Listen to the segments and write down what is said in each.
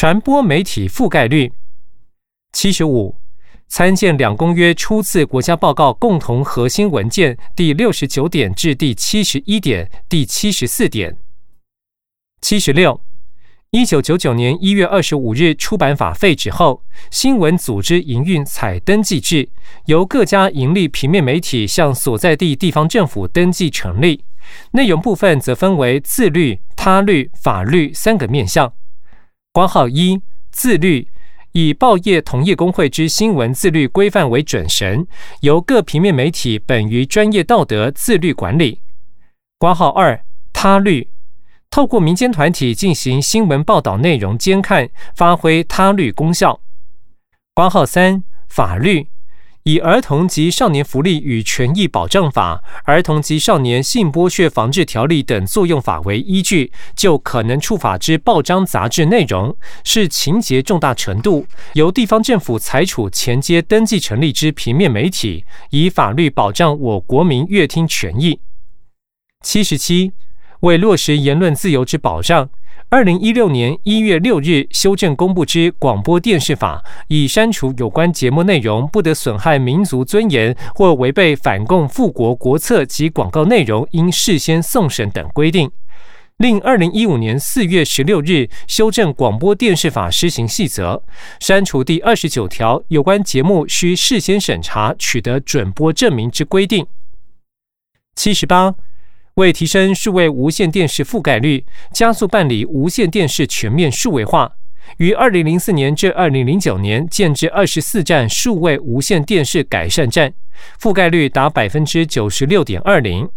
传播媒体覆盖率。七十五，参见两公约初次国家报告共同核心文件第六十九点至第七十一点、第七十四点。七十六，一九九九年一月二十五日出版法废止后，新闻组织营运采登记制，由各家盈利平面媒体向所在地地方政府登记成立。内容部分则分为自律、他律、法律三个面向。光号一，自律。以报业同业工会之新闻自律规范为准绳，由各平面媒体本于专业道德自律管理。括号二他律，透过民间团体进行新闻报道内容监看，发挥他律功效。括号三法律。以《儿童及少年福利与权益保障法》《儿童及少年性剥削防治条例》等作用法为依据，就可能触法之报章杂志内容，是情节重大程度，由地方政府裁处前接登记成立之平面媒体，以法律保障我国民阅听权益。七十七，为落实言论自由之保障。二零一六年一月六日修正公布之广播电视法，已删除有关节目内容不得损害民族尊严或违背反共复国国策及广告内容应事先送审等规定。另二零一五年四月十六日修正广播电视法施行细则，删除第二十九条有关节目需事先审查取得准播证明之规定。七十八。为提升数位无线电视覆盖率，加速办理无线电视全面数位化，于二零零四年至二零零九年建制二十四站数位无线电视改善站，覆盖率达百分之九十六点二零。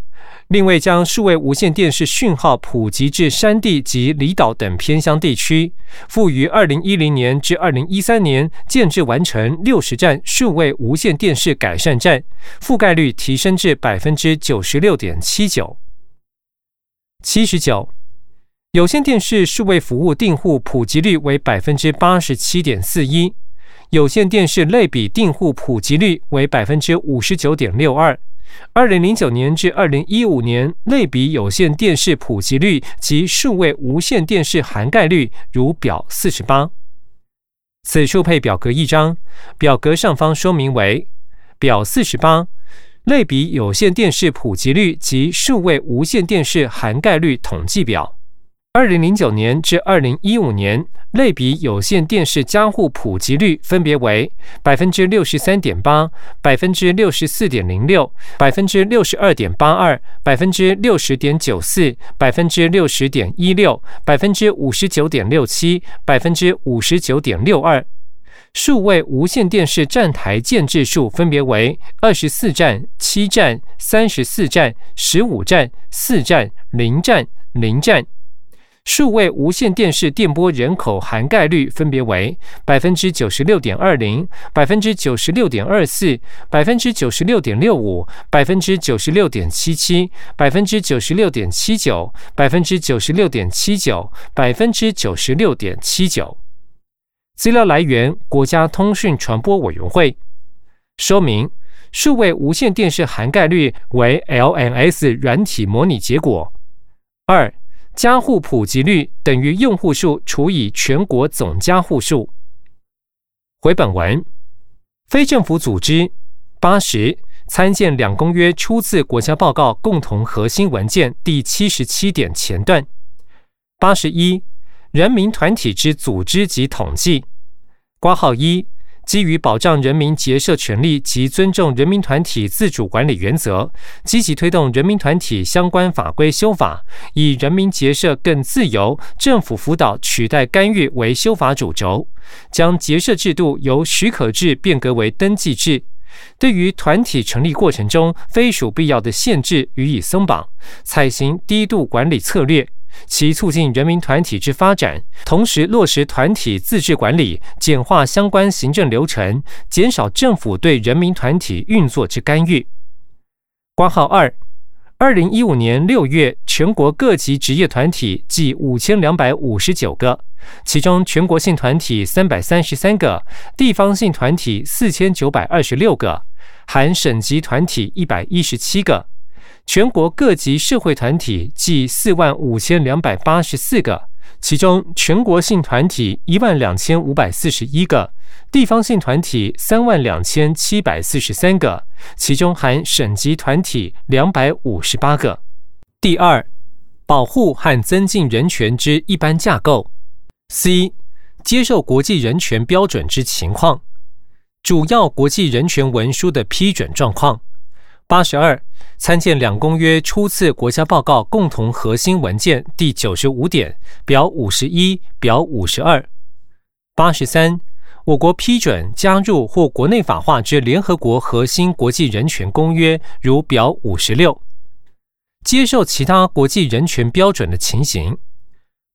另外，将数位无线电视讯号普及至山地及离岛等偏乡地区，复于二零一零年至二零一三年建制完成六十站数位无线电视改善站，覆盖率提升至百分之九十六点七九。七十九，有线电视数位服务订户普及率为百分之八十七点四一，有线电视类比订户普及率为百分之五十九点六二。二零零九年至二零一五年类比有线电视普及率及数位无线电视涵盖率如表四十八。此处配表格一张，表格上方说明为表四十八。类比有线电视普及率及数位无线电视涵盖率统计表，二零零九年至二零一五年类比有线电视家户普及率分别为百分之六十三点八、百分之六十四点零六、百分之六十二点八二、百分之六十点九四、百分之六十点一六、百分之五十九点六七、百分之五十九点六二。数位无线电视站台建制数分别为二十四站、七站、三十四站、十五站、四站、零站、零站。数位无线电视电波人口涵盖率分别为百分之九十六点二零、百分之九十六点二四、百分之九十六点六五、百分之九十六点七七、百分之九十六点七九、百分之九十六点七九、百分之九十六点七九。资料来源：国家通讯传播委员会。说明：数位无线电视涵盖率为 LNS 软体模拟结果。二、家户普及率等于用户数除以全国总家户数。回本文：非政府组织八十参见两公约初次国家报告共同核心文件第七十七点前段。八十一。人民团体之组织及统计，挂号一，基于保障人民结社权利及尊重人民团体自主管理原则，积极推动人民团体相关法规修法，以人民结社更自由、政府辅导取代干预为修法主轴，将结社制度由许可制变革为登记制，对于团体成立过程中非属必要的限制予以松绑，采行低度管理策略。其促进人民团体之发展，同时落实团体自治管理，简化相关行政流程，减少政府对人民团体运作之干预。挂号二，二零一五年六月，全国各级职业团体计五千两百五十九个，其中全国性团体三百三十三个，地方性团体四千九百二十六个，含省级团体一百一十七个。全国各级社会团体计四万五千两百八十四个，其中全国性团体一万两千五百四十一个，地方性团体三万两千七百四十三个，其中含省级团体两百五十八个。第二，保护和增进人权之一般架构。C，接受国际人权标准之情况，主要国际人权文书的批准状况。八十二。参见两公约初次国家报告共同核心文件第九十五点表五十一表五十二八十三，我国批准加入或国内法化之联合国核心国际人权公约，如表五十六。接受其他国际人权标准的情形。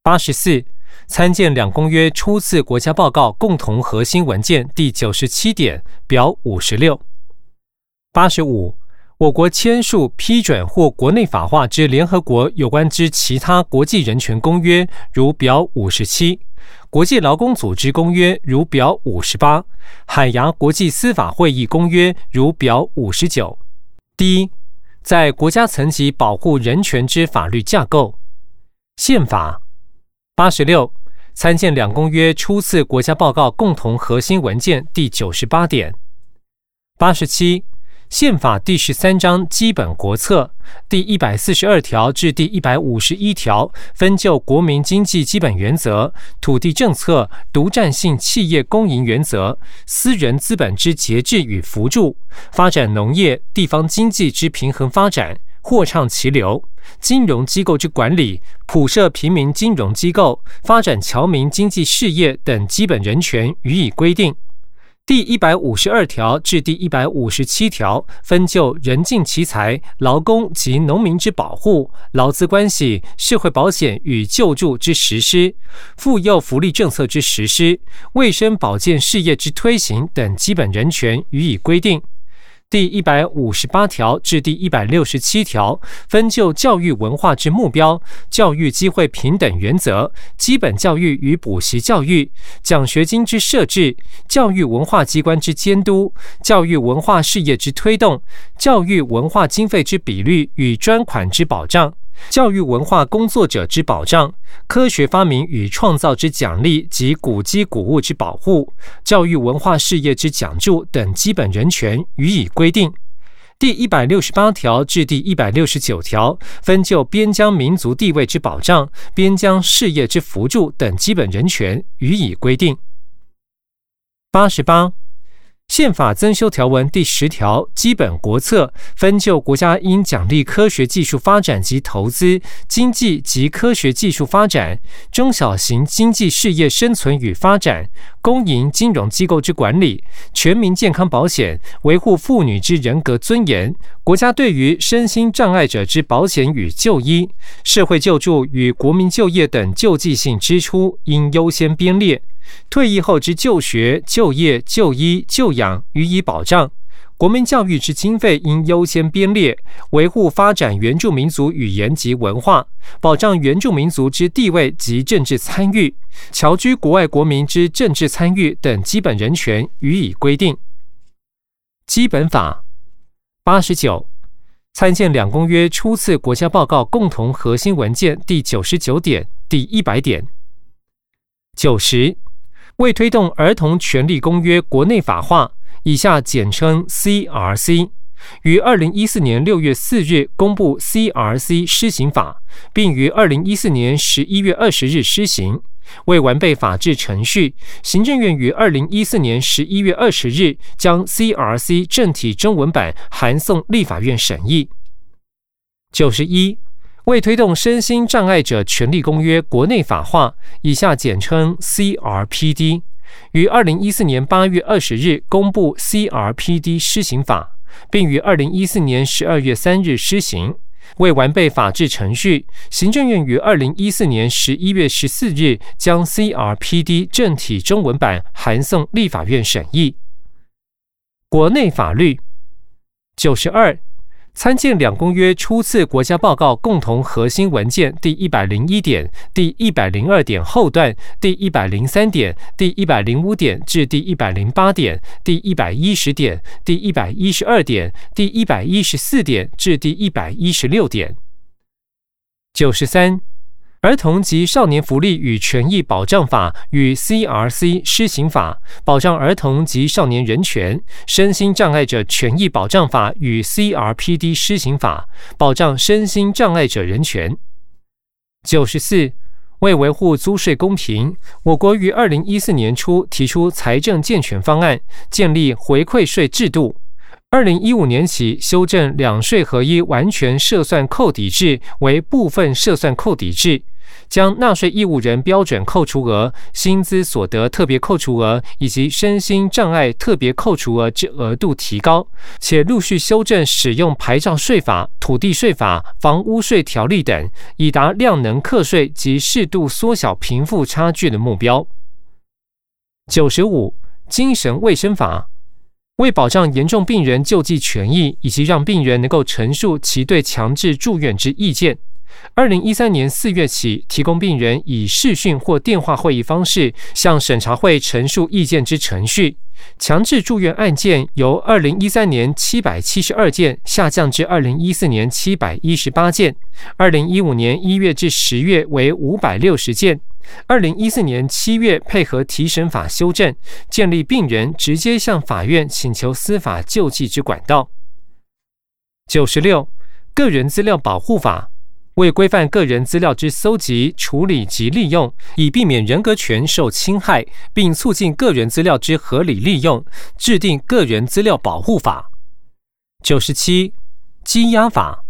八十四，参见两公约初次国家报告共同核心文件第九十七点表五十六。八十五。我国签署、批准或国内法化之联合国有关之其他国际人权公约，如表五十七；国际劳工组织公约，如表五十八；海牙国际司法会议公约，如表五十九。第一，在国家层级保护人权之法律架构，宪法八十六，参见两公约初次国家报告共同核心文件第九十八点八十七。宪法第十三章基本国策第一百四十二条至第一百五十一条分就国民经济基本原则、土地政策、独占性企业公营原则、私人资本之节制与扶助、发展农业、地方经济之平衡发展、货畅其流、金融机构之管理、普设平民金融机构、发展侨民经济事业等基本人权予以规定。第一百五十二条至第一百五十七条分就人尽其才、劳工及农民之保护、劳资关系、社会保险与救助之实施、妇幼福利政策之实施、卫生保健事业之推行等基本人权予以规定。第一百五十八条至第一百六十七条分就教育文化之目标、教育机会平等原则、基本教育与补习教育、奖学金之设置、教育文化机关之监督、教育文化事业之推动、教育文化经费之比率与专款之保障。教育文化工作者之保障、科学发明与创造之奖励及古迹古物之保护、教育文化事业之奖助等基本人权予以规定。第一百六十八条至第一百六十九条分就边疆民族地位之保障、边疆事业之扶助等基本人权予以规定。八十八。宪法增修条文第十条基本国策分就国家应奖励科学技术发展及投资、经济及科学技术发展、中小型经济事业生存与发展、公营金融机构之管理、全民健康保险、维护妇女之人格尊严、国家对于身心障碍者之保险与就医、社会救助与国民就业等救济性支出应优先编列。退役后之就学、就业、就医、就养予以保障；国民教育之经费应优先编列，维护发展原住民族语言及文化，保障原住民族之地位及政治参与，侨居国外国民之政治参与等基本人权予以规定。基本法八十九，参见两公约初次国家报告共同核心文件第九十九点、第一百点。九十。为推动儿童权利公约国内法化（以下简称 CRC），于二零一四年六月四日公布 CRC 施行法，并于二零一四年十一月二十日施行。为完备法制程序，行政院于二零一四年十一月二十日将 CRC 正体中文版函送立法院审议。九十一。为推动身心障碍者权利公约国内法化（以下简称 CRPD），于二零一四年八月二十日公布 CRPD 施行法，并于二零一四年十二月三日施行。为完备法制程序，行政院于二零一四年十一月十四日将 CRPD 正体中文版函送立法院审议。国内法律九十二。参见两公约初次国家报告共同核心文件第一百零一点、第一百零二点后段、第一百零三点、第一百零五点至第一百零八点、第一百一十点、第一百一十二点、第一百一十四点至第一百一十六点。九十三。儿童及少年福利与权益保障法与 CRC 施行法保障儿童及少年人权；身心障碍者权益保障法与 CRPD 施行法保障身心障碍者人权。九十四，为维护租税公平，我国于二零一四年初提出财政健全方案，建立回馈税制度。二零一五年起修正两税合一完全涉算扣抵制为部分涉算扣抵制，将纳税义务人标准扣除额、薪资所得特别扣除额以及身心障碍特别扣除额之额度提高，且陆续修正使用牌照税法、土地税法、房屋税条例等，以达量能课税及适度缩小贫富差距的目标。九十五，精神卫生法。为保障严重病人救济权益，以及让病人能够陈述其对强制住院之意见，二零一三年四月起，提供病人以视讯或电话会议方式向审查会陈述意见之程序。强制住院案件由二零一三年七百七十二件下降至二零一四年七百一十八件，二零一五年一月至十月为五百六十件。二零一四年七月，配合提审法修正，建立病人直接向法院请求司法救济之管道。九十六，个人资料保护法为规范个人资料之搜集、处理及利用，以避免人格权受侵害，并促进个人资料之合理利用，制定个人资料保护法。九十七，羁押法。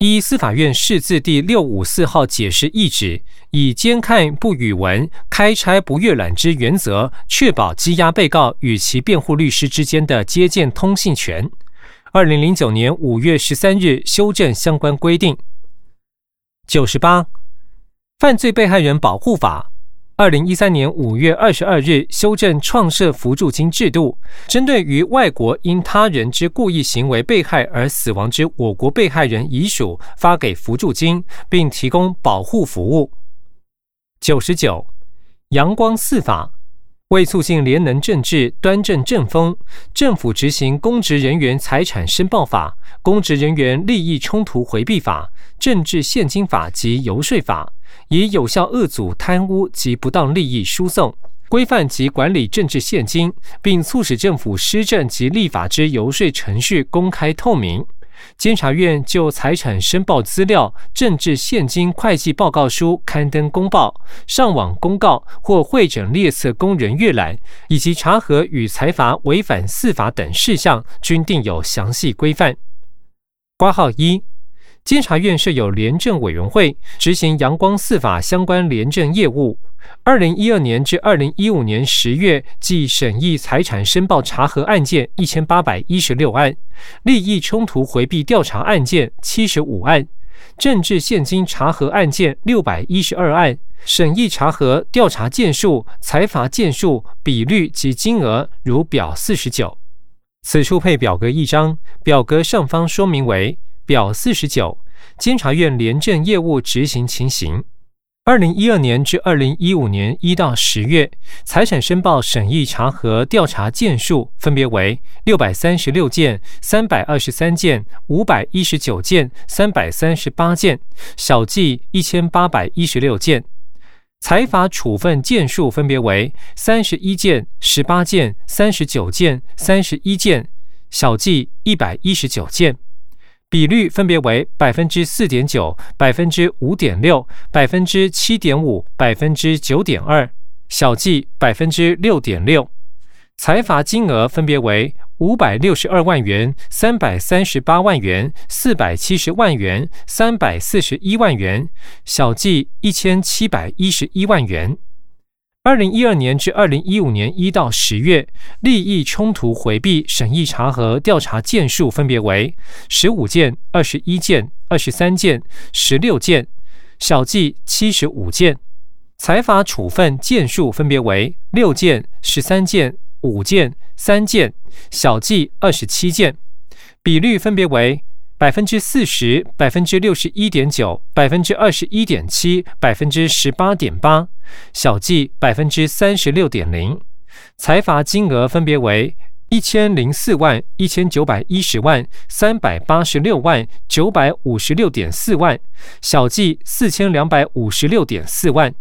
依司法院释字第六五四号解释意旨，以监看不语文、开拆不阅览之原则，确保羁押被告与其辩护律师之间的接见通信权。二零零九年五月十三日修正相关规定。九十八，犯罪被害人保护法。二零一三年五月二十二日修正创设扶助金制度，针对于外国因他人之故意行为被害而死亡之我国被害人遗属，发给扶助金，并提供保护服务。九十九，阳光四法为促进廉能政治、端正政风，政府执行公职人员财产申报法、公职人员利益冲突回避法、政治现金法及游说法。以有效遏阻贪污及不当利益输送，规范及管理政治现金，并促使政府施政及立法之游说程序公开透明。监察院就财产申报资料、政治现金会计报告书刊登公报、上网公告或会诊列册供人阅览，以及查核与财阀违反四法等事项，均定有详细规范。挂号一。监察院设有廉政委员会，执行阳光四法相关廉政业务。二零一二年至二零一五年十月，即审议财产申报查核案件一千八百一十六案，利益冲突回避调查案件七十五案，政治现金查核案件六百一十二案，审议查核调查件数、财阀件数、比率及金额如表四十九。此处配表格一张，表格上方说明为。表四十九，监察院廉政业务执行情形。二零一二年至二零一五年一到十月，财产申报审议查核调查件数分别为六百三十六件、三百二十三件、五百一十九件、三百三十八件，小计一千八百一十六件。财阀处分件数分别为三十一件、十八件、三十九件、三十一件，小计一百一十九件。比率分别为百分之四点九、百分之五点六、百分之七点五、百分之九点二，小计百分之六点六。财罚金额分别为五百六十二万元、三百三十八万元、四百七十万元、三百四十一万元，小计一千七百一十一万元。二零一二年至二零一五年一到十月，利益冲突回避审议查核调查件数分别为十五件、二十一件、二十三件、十六件，小计七十五件；财阀处分件数分别为六件、十三件、五件、三件，小计二十七件，比率分别为。百分之四十、百分之六十一点九、百分之二十一点七、百分之十八点八，小计百分之三十六点零。财罚金额分别为一千零四万一千九百一十万三百八十六万九百五十六点四万，小计四千两百五十六点四万。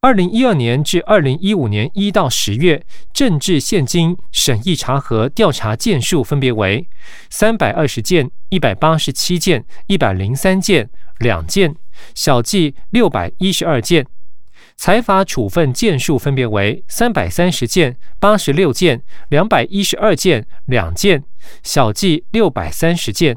二零一二年至二零一五年一到十月，政治现金审议查核调查件数分别为三百二十件、一百八十七件、一百零三件、两件，小计六百一十二件。财法处分件数分别为三百三十件、八十六件、两百一十二件、两件，小计六百三十件。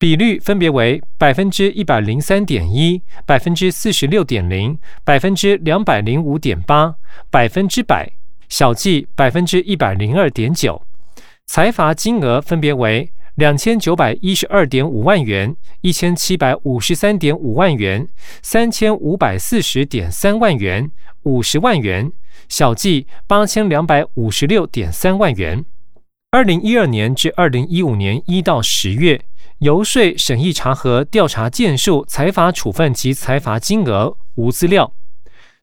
比率分别为百分之一百零三点一、百分之四十六点零、百分之两百零五点八、百分之百，小计百分之一百零二点九。财罚金额分别为两千九百一十二点五万元、一千七百五十三点五万元、三千五百四十点三万元、五十万元，小计八千两百五十六点三万元。二零一二年至二零一五年一到十月。游说、审议、查核、调查件数、财罚处分及财罚金额无资料。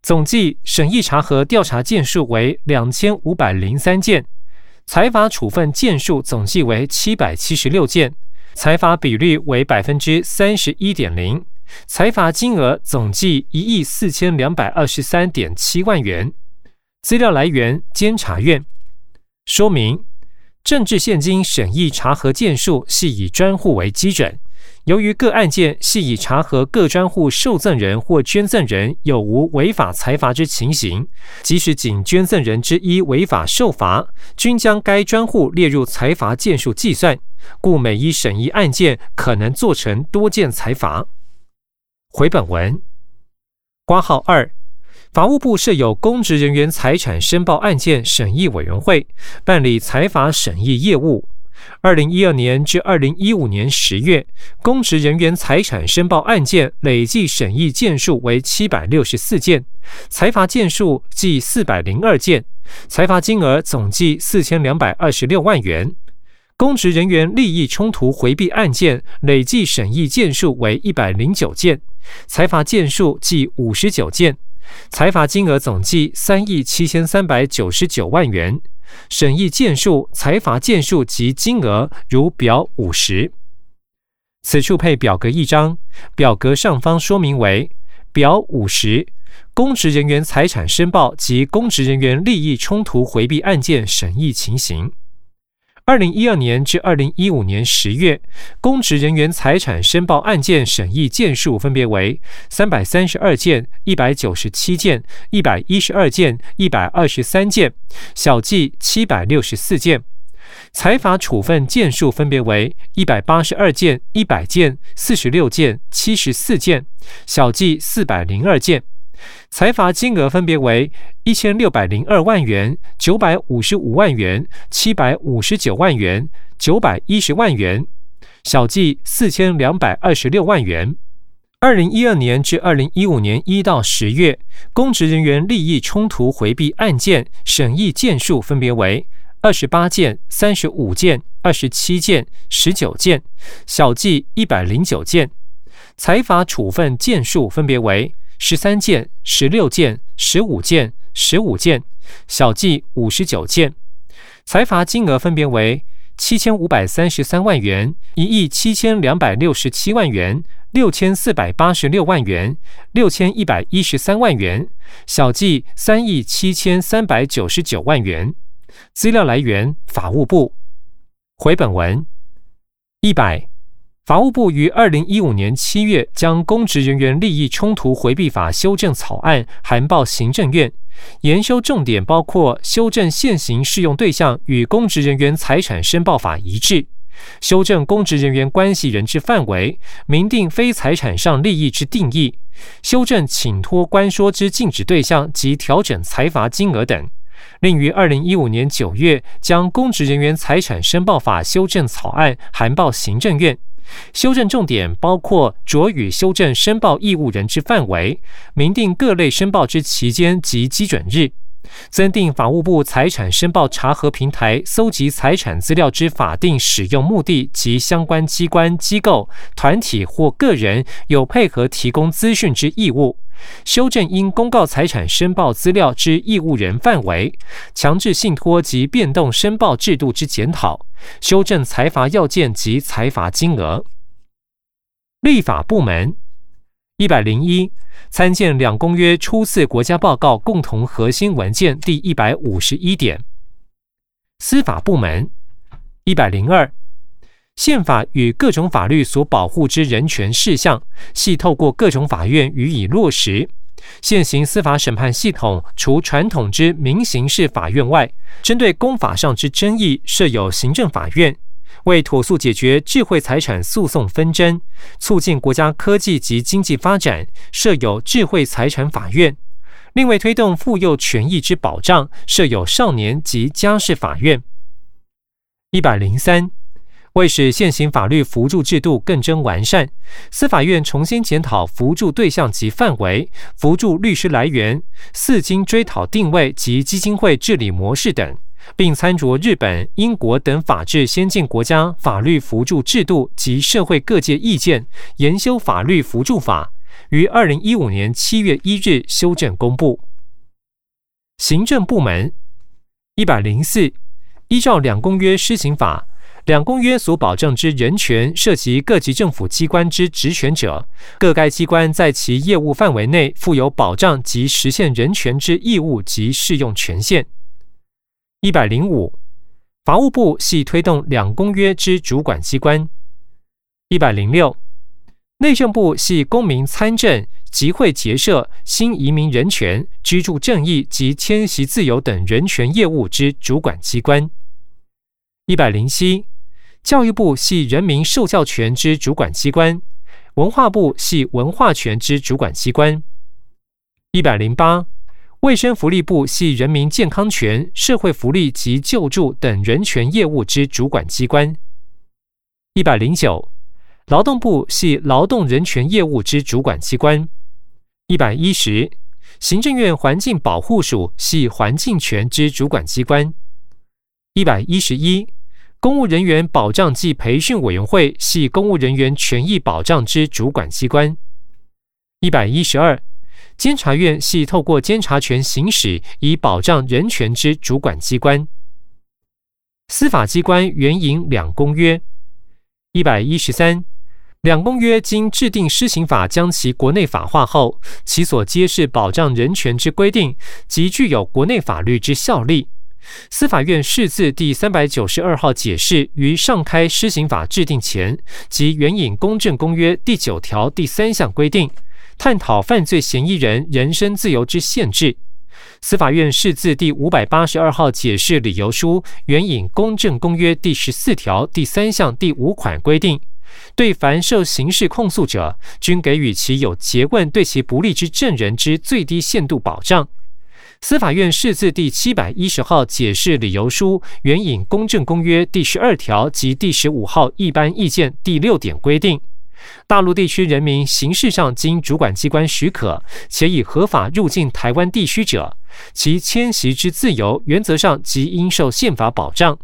总计审议、查核、调查件数为两千五百零三件，财罚处分件数总计为七百七十六件，财罚比率为百分之三十一点零，财罚金额总计一亿四千两百二十三点七万元。资料来源：监察院。说明。政治现金审议查核件数系以专户为基准，由于各案件系以查核各专户受赠人或捐赠人有无违法财罚之情形，即使仅捐赠人之一违法受罚，均将该专户列入财罚件数计算，故每一审议案件可能做成多件财罚。回本文，挂号二。法务部设有公职人员财产申报案件审议委员会，办理财法审议业务。二零一二年至二零一五年十月，公职人员财产申报案件累计审议件数为七百六十四件，财罚件数计四百零二件，财罚金额总计四千两百二十六万元。公职人员利益冲突回避案件累计审议件数为一百零九件，财罚件数计五十九件。财罚金额总计三亿七千三百九十九万元，审议件数、财罚件数及金额如表五十。此处配表格一张，表格上方说明为表五十，公职人员财产申报及公职人员利益冲突回避案件审议情形。二零一二年至二零一五年十月，公职人员财产申报案件审议件数分别为三百三十二件、一百九十七件、一百一十二件、一百二十三件，小计七百六十四件；财法处分件数分别为一百八十二件、一百件、四十六件、七十四件，小计四百零二件。财罚金额分别为一千六百零二万元、九百五十五万元、七百五十九万元、九百一十万元，小计四千两百二十六万元。二零一二年至二零一五年一到十月，公职人员利益冲突回避案件审议件数分别为二十八件、三十五件、二十七件、十九件，小计一百零九件。财罚处分件数分别为。十三件、十六件、十五件、十五件，小计五十九件，财罚金额分别为七千五百三十三万元、一亿七千两百六十七万元、六千四百八十六万元、六千一百一十三万元，小计三亿七千三百九十九万元。资料来源：法务部。回本文一百。法务部于二零一五年七月将公职人员利益冲突回避法修正草案函报行政院，研修重点包括修正现行适用对象与公职人员财产申报法一致，修正公职人员关系人之范围，明定非财产上利益之定义，修正请托关说之禁止对象及调整财罚金额等，另于二零一五年九月将公职人员财产申报法修正草案函报行政院。修正重点包括着予修正申报义务人之范围，明定各类申报之期间及基准日，增订法务部财产申报查核平台搜集财产资料之法定使用目的及相关机关、机构、团体或个人有配合提供资讯之义务。修正应公告财产申报资料之义务人范围，强制信托及变动申报制度之检讨，修正财罚要件及财罚金额。立法部门一百零一。参见两公约初次国家报告共同核心文件第一百五十一点。司法部门一百零二，宪法与各种法律所保护之人权事项，系透过各种法院予以落实。现行司法审判系统，除传统之民刑事法院外，针对公法上之争议，设有行政法院。为妥速解决智慧财产诉讼纷争，促进国家科技及经济发展，设有智慧财产法院；另为推动妇幼权益之保障，设有少年及家事法院。一百零三，为使现行法律扶助制度更臻完善，司法院重新检讨扶助对象及范围、扶助律师来源、四经追讨定位及基金会治理模式等。并参酌日本、英国等法治先进国家法律扶助制度及社会各界意见，研修法律扶助法，于二零一五年七月一日修正公布。行政部门一百零四，依照两公约施行法，两公约所保障之人权涉及各级政府机关之职权者，各该机关在其业务范围内负有保障及实现人权之义务及适用权限。一百零五，法务部系推动两公约之主管机关。一百零六，内政部系公民参政、集会结社、新移民人权、居住正义及迁徙自由等人权业务之主管机关。一百零七，教育部系人民受教权之主管机关，文化部系文化权之主管机关。一百零八。卫生福利部系人民健康权、社会福利及救助等人权业务之主管机关。一百零九，劳动部系劳动人权业务之主管机关。一百一十，行政院环境保护署系环境权之主管机关。一百一十一，公务人员保障暨培训委员会系公务人员权益保障之主管机关。一百一十二。监察院系透过监察权行使以保障人权之主管机关。司法机关援引两公约。一百一十三，两公约经制定施行法将其国内法化后，其所揭示保障人权之规定，即具有国内法律之效力。司法院释字第三百九十二号解释于上开施行法制定前，即援引公正公约第九条第三项规定。探讨犯罪嫌疑人人身自由之限制。司法院释字第五百八十二号解释理由书，援引《公正公约》第十四条第三项第五款规定，对凡受刑事控诉者，均给予其有诘问对其不利之证人之最低限度保障。司法院释字第七百一十号解释理由书，援引《公正公约》第十二条及第十五号一般意见第六点规定。大陆地区人民形式上经主管机关许可，且已合法入境台湾地区者，其迁徙之自由原则上即应受宪法保障。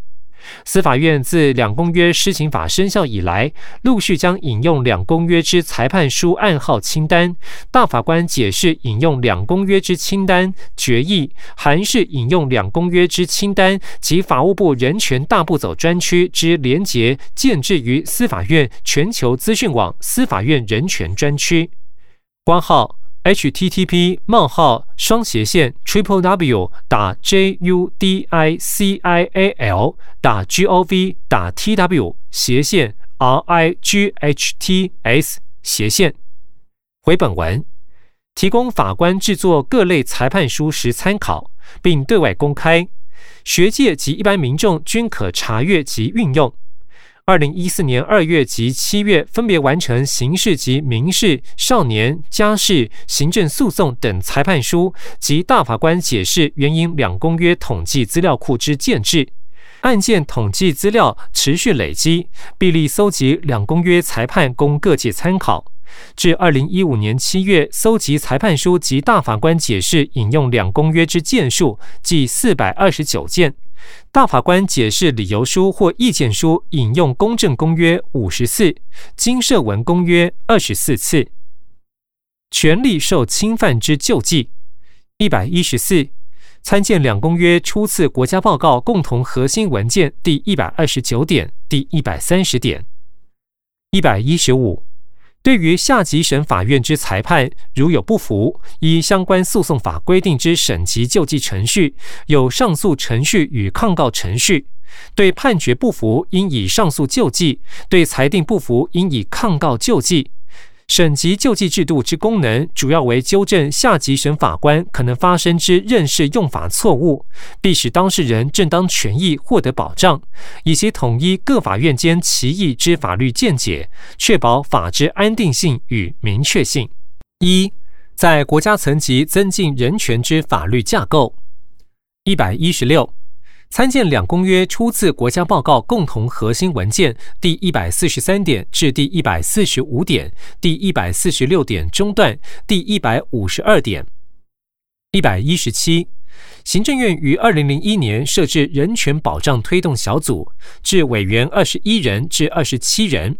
司法院自两公约施行法生效以来，陆续将引用两公约之裁判书案号清单、大法官解释引用两公约之清单、决议、函释引用两公约之清单及法务部人权大步走专区之连结建置于司法院全球资讯网司法院人权专区，关号。Http: 冒号双斜线 triple w 打 j u d i c i a l 打 g o v 打 t w 斜线 r i g h t s 斜线回本文，提供法官制作各类裁判书时参考，并对外公开，学界及一般民众均可查阅及运用。二零一四年二月及七月分别完成刑事及民事、少年、家事、行政诉讼等裁判书及大法官解释原因两公约统计资料库之建制，案件统计资料持续累积，必力搜集两公约裁判供各界参考，至二零一五年七月，搜集裁判书及大法官解释引用两公约之件数，计四百二十九件；大法官解释理由书或意见书引用公正公约五十四，经社文公约二十四次。权利受侵犯之救济，一百一十四。参见两公约初次国家报告共同核心文件第一百二十九点、第一百三十点。一百一十五，对于下级省法院之裁判，如有不服，依相关诉讼法规定之审级救济程序，有上诉程序与抗告程序。对判决不服，应以上诉救济；对裁定不服，应以抗告救济。省级救济制度之功能，主要为纠正下级省法官可能发生之认识用法错误，必使当事人正当权益获得保障，以及统一各法院间歧义之法律见解，确保法之安定性与明确性。一，在国家层级增进人权之法律架构。一百一十六。参见两公约初次国家报告共同核心文件第一百四十三点至第一百四十五点、第一百四十六点中段、第一百五十二点。一百一十七，行政院于二零零一年设置人权保障推动小组，至委员二十一人至二十七人，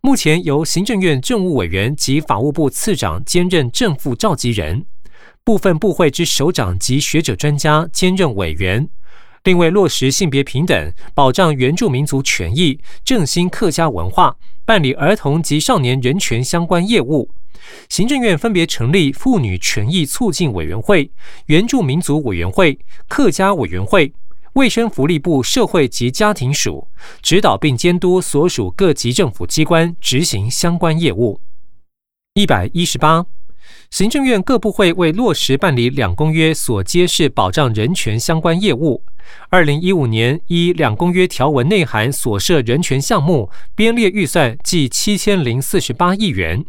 目前由行政院政务委员及法务部次长兼任正副召集人，部分部会之首长及学者专家兼任委员。并为落实性别平等、保障原住民族权益、振兴客家文化、办理儿童及少年人权相关业务，行政院分别成立妇女权益促进委员会、原住民族委员会、客家委员会、卫生福利部社会及家庭署，指导并监督所属各级政府机关执行相关业务。一百一十八。行政院各部会为落实办理两公约所揭示保障人权相关业务，二零一五年依两公约条文内涵所设人权项目编列预算计七千零四十八亿元，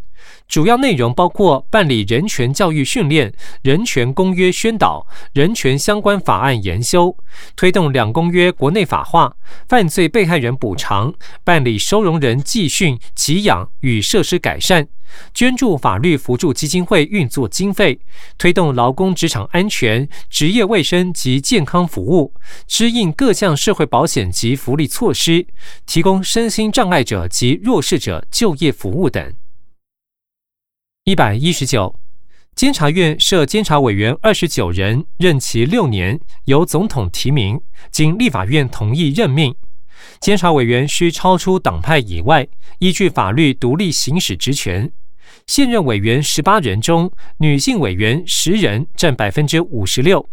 主要内容包括办理人权教育训练、人权公约宣导、人权相关法案研修、推动两公约国内法化、犯罪被害人补偿、办理收容人寄训、给养与设施改善。捐助法律扶助基金会运作经费，推动劳工职场安全、职业卫生及健康服务，支应各项社会保险及福利措施，提供身心障碍者及弱势者就业服务等。一百一十九，监察院设监察委员二十九人，任期六年，由总统提名，经立法院同意任命。监察委员需超出党派以外，依据法律独立行使职权。现任委员十八人中，女性委员十人，占百分之五十六。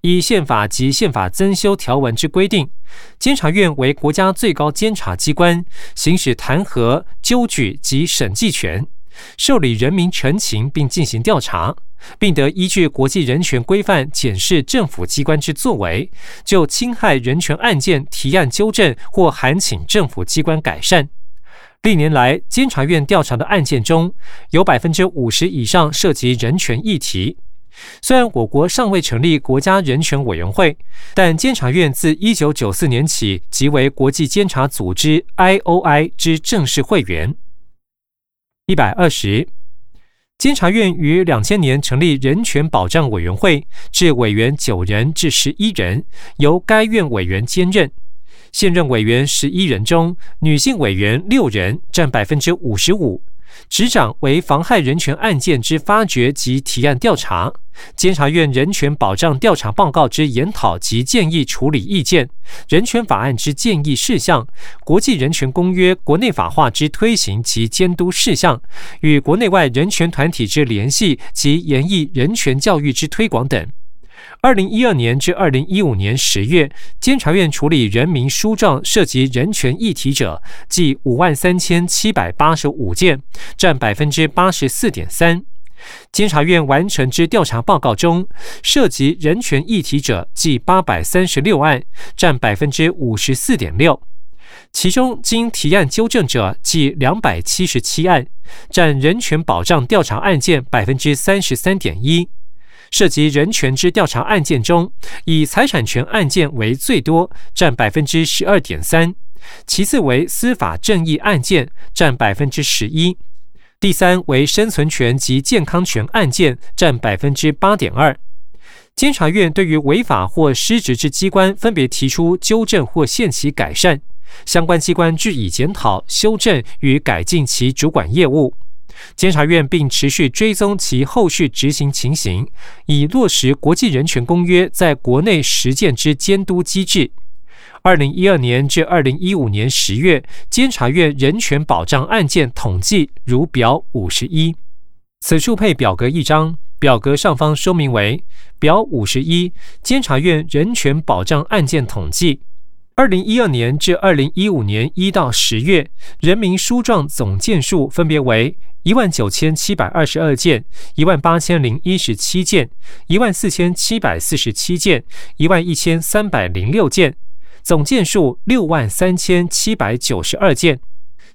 依宪法及宪法增修条文之规定，监察院为国家最高监察机关，行使弹劾、纠举及审计权，受理人民陈情并进行调查，并得依据国际人权规范检视政府机关之作为，就侵害人权案件提案纠正或函请政府机关改善。历年来，监察院调查的案件中有百分之五十以上涉及人权议题。虽然我国尚未成立国家人权委员会，但监察院自一九九四年起即为国际监察组织 （I.O.I.） 之正式会员。一百二十，监察院于两千年成立人权保障委员会，至委员九人至十一人，由该院委员兼任。现任委员十一人中，女性委员六人，占百分之五十五。执掌为妨害人权案件之发掘及提案调查，监察院人权保障调查报告之研讨及建议处理意见，人权法案之建议事项，国际人权公约国内法化之推行及监督事项，与国内外人权团体之联系及研议人权教育之推广等。二零一二年至二零一五年十月，监察院处理人民书状涉及人权议题者，计五万三千七百八十五件，占百分之八十四点三。监察院完成之调查报告中，涉及人权议题者计八百三十六案，占百分之五十四点六。其中经提案纠正者计两百七十七案，占人权保障调查案件百分之三十三点一。涉及人权之调查案件中，以财产权案件为最多，占百分之十二点三；其次为司法正义案件，占百分之十一；第三为生存权及健康权案件，占百分之八点二。监察院对于违法或失职之机关，分别提出纠正或限期改善，相关机关据以检讨、修正与改进其主管业务。监察院并持续追踪其后续执行情形，以落实国际人权公约在国内实践之监督机制。二零一二年至二零一五年十月，监察院人权保障案件统计如表五十一，此处配表格一张。表格上方说明为表五十一，监察院人权保障案件统计，二零一二年至二零一五年一到十月，人民书状总件数分别为一万九千七百二十二件、一万八千零一十七件、一万四千七百四十七件、一万一千三百零六件，总件数六万三千七百九十二件，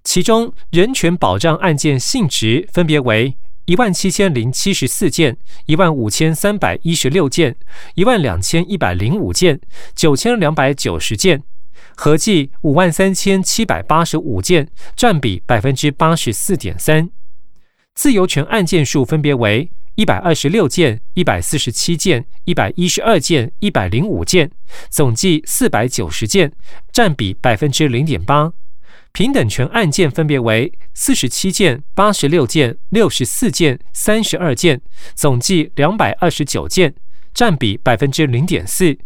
其中人权保障案件性质分别为。一万七千零七十四件，一万五千三百一十六件，一万两千一百零五件，九千两百九十件，合计五万三千七百八十五件，占比百分之八十四点三。自由权案件数分别为一百二十六件、一百四十七件、一百一十二件、一百零五件，总计四百九十件，占比百分之零点八。平等权案件分别为四十七件、八十六件、六十四件、三十二件，总计两百二十九件，占比百分之零点四。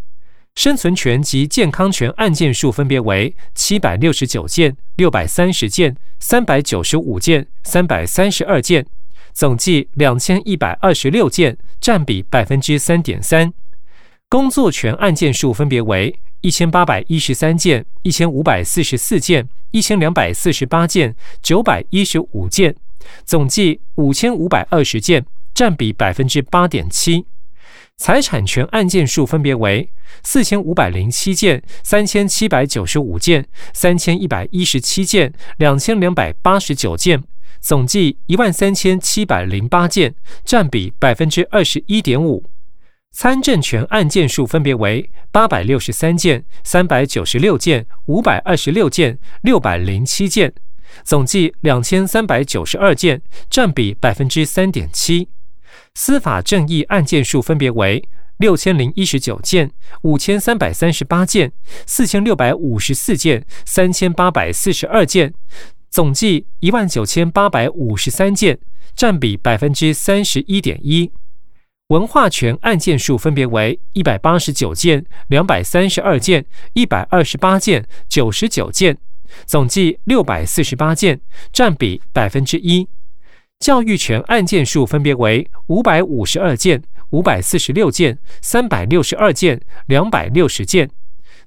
生存权及健康权案件数分别为七百六十九件、六百三十件、三百九十五件、三百三十二件，总计两千一百二十六件，占比百分之三点三。工作权案件数分别为一千八百一十三件、一千五百四十四件。一千两百四十八件，九百一十五件，总计五千五百二十件，占比百分之八点七。财产权案件数分别为四千五百零七件、三千七百九十五件、三千一百一十七件、两千两百八十九件，总计一万三千七百零八件，占比百分之二十一点五。参政权案件数分别为八百六十三件、三百九十六件、五百二十六件、六百零七件，总计两千三百九十二件，占比百分之三点七。司法正义案件数分别为六千零一十九件、五千三百三十八件、四千六百五十四件、三千八百四十二件，总计一万九千八百五十三件，占比百分之三十一点一。文化权案件数分别为一百八十九件、两百三十二件、一百二十八件、九十九件，总计六百四十八件，占比百分之一。教育权案件数分别为五百五十二件、五百四十六件、三百六十二件、两百六十件，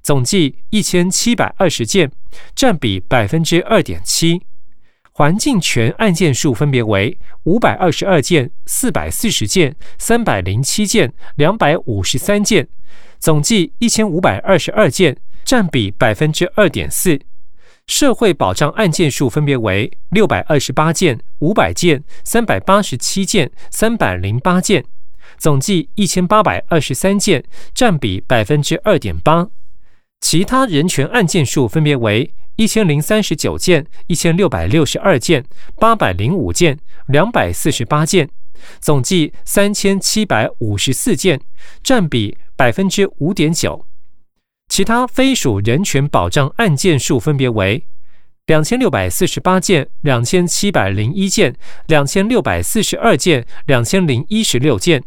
总计一千七百二十件，占比百分之二点七。环境权案件数分别为五百二十二件、四百四十件、三百零七件、两百五十三件，总计一千五百二十二件，占比百分之二点四。社会保障案件数分别为六百二十八件、五百件、三百八十七件、三百零八件，总计一千八百二十三件，占比百分之二点八。其他人权案件数分别为。一千零三十九件，一千六百六十二件，八百零五件，两百四十八件，总计三千七百五十四件，占比百分之五点九。其他非属人权保障案件数分别为两千六百四十八件，两千七百零一件，两千六百四十二件，两千零一十六件，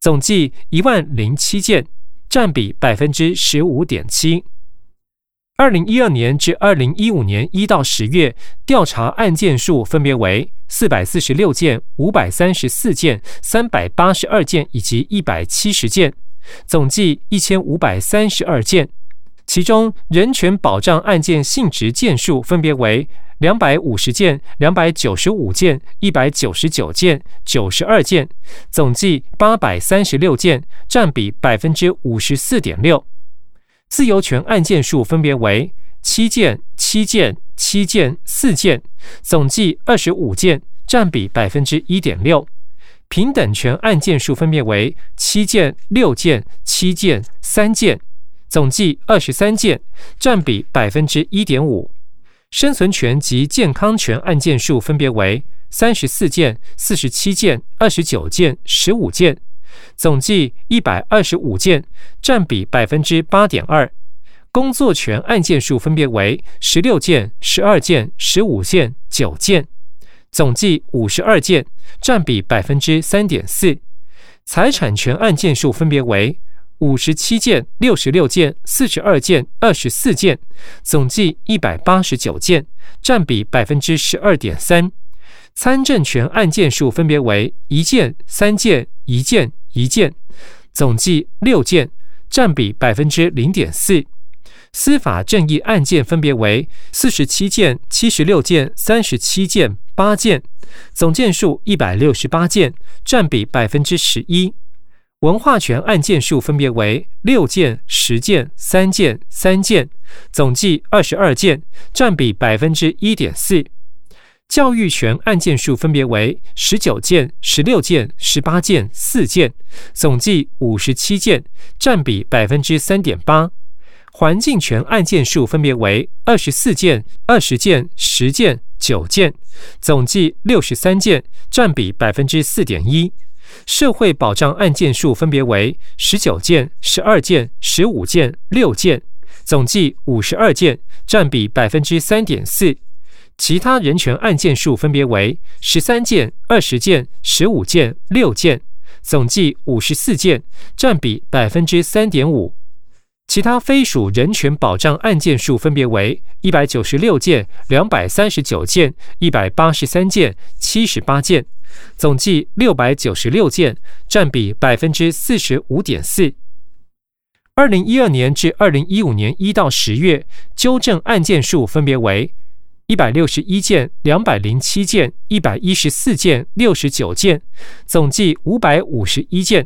总计一万零七件，占比百分之十五点七。二零一二年至二零一五年一到十月，调查案件数分别为四百四十六件、五百三十四件、三百八十二件以及一百七十件，总计一千五百三十二件。其中，人权保障案件性质件数分别为两百五十件、两百九十五件、一百九十九件、九十二件，总计八百三十六件，占比百分之五十四点六。自由权案件数分别为七件、七件、七件、四件，总计二十五件，占比百分之一点六。平等权案件数分别为七件、六件、七件、三件，总计二十三件，占比百分之一点五。生存权及健康权案件数分别为三十四件、四十七件、二十九件、十五件，总计一百二十五件，占比百分之八点二。工作权案件数分别为十六件、十二件、十五件、九件，总计五十二件，占比百分之三点四。财产权案件数分别为五十七件、六十六件、四十二件、二十四件，总计一百八十九件，占比百分之十二点三。参政权案件数分别为一件、三件、一件、一件，总计六件，占比百分之零点四。司法正义案件分别为四十七件、七十六件、三十七件、八件，总件数一百六十八件，占比百分之十一。文化权案件数分别为六件、十件、三件、三件，总计二十二件，占比百分之一点四。教育权案件数分别为十九件、十六件、十八件、四件，总计五十七件，占比百分之三点八。环境权案件数分别为二十四件、二十件、十件、九件，总计六十三件，占比百分之四点一。社会保障案件数分别为十九件、十二件、十五件、六件，总计五十二件，占比百分之三点四。其他人权案件数分别为十三件、二十件、十五件、六件，总计五十四件，占比百分之三点五。其他非属人权保障案件数分别为一百九十六件、两百三十九件、一百八十三件、七十八件，总计六百九十六件，占比百分之四十五点四。二零一二年至二零一五年一到十月，纠正案件数分别为一百六十一件、两百零七件、一百一十四件、六十九件，总计五百五十一件。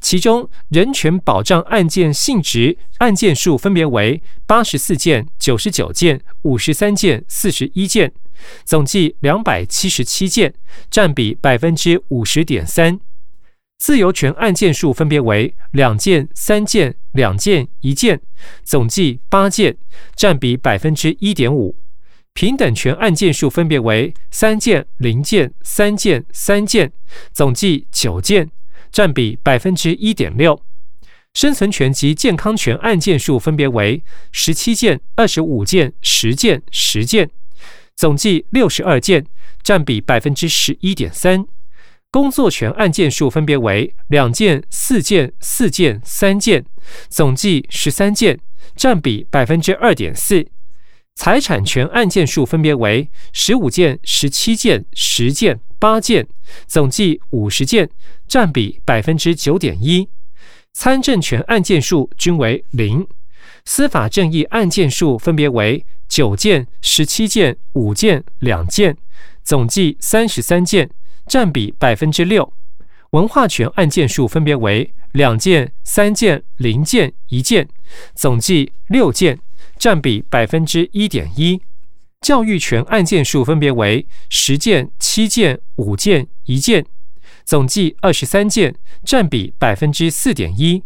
其中，人权保障案件性质案件数分别为八十四件、九十九件、五十三件、四十一件，总计两百七十七件，占比百分之五十点三。自由权案件数分别为两件、三件、两件、一件，总计八件，占比百分之一点五。平等权案件数分别为三件、零件、三件、三件，总计九件。占比百分之一点六，生存权及健康权案件数分别为十七件、二十五件、十件、十件，总计六十二件，占比百分之十一点三。工作权案件数分别为两件、四件、四件、三件，总计十三件，占比百分之二点四。财产权案件数分别为十五件、十七件、十件。八件，总计五十件，占比百分之九点一。参政权案件数均为零。司法正义案件数分别为九件、十七件、五件、两件，总计三十三件，占比百分之六。文化权案件数分别为两件、三件、零件、一件，总计六件，占比百分之一点一。教育权案件数分别为十件、七件、五件、一件，总计二十三件，占比百分之四点一。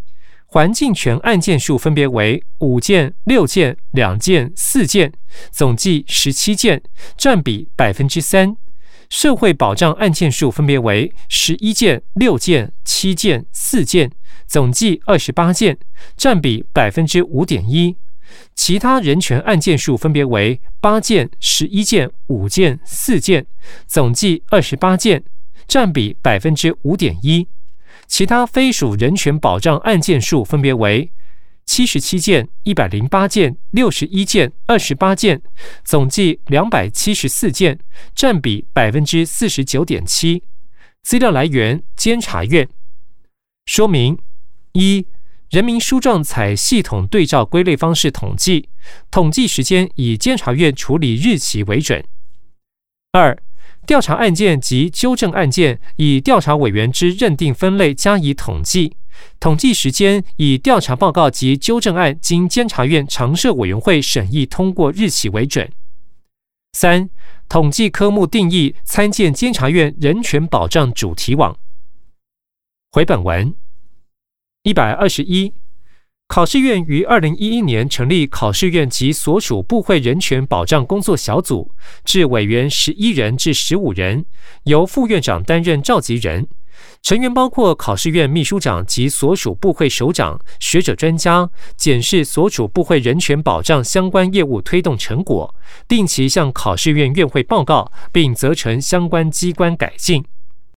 环境权案件数分别为五件、六件、两件、四件，总计十七件，占比百分之三。社会保障案件数分别为十一件、六件、七件、四件，总计二十八件，占比百分之五点一。其他人权案件数分别为八件、十一件、五件、四件，总计二十八件，占比百分之五点一。其他非属人权保障案件数分别为七十七件、一百零八件、六十一件、二十八件，总计两百七十四件，占比百分之四十九点七。资料来源：监察院。说明一。人民书状采系统对照归类方式统计，统计时间以监察院处理日期为准。二、调查案件及纠正案件以调查委员之认定分类加以统计，统计时间以调查报告及纠正案经监察院常设委员会审议通过日期为准。三、统计科目定义参见监察院人权保障主题网。回本文。一百二十一，考试院于二零一一年成立考试院及所属部会人权保障工作小组，至委员十一人至十五人，由副院长担任召集人。成员包括考试院秘书长及所属部会首长、学者专家，检视所属部会人权保障相关业务推动成果，定期向考试院院会报告，并责成相关机关改进。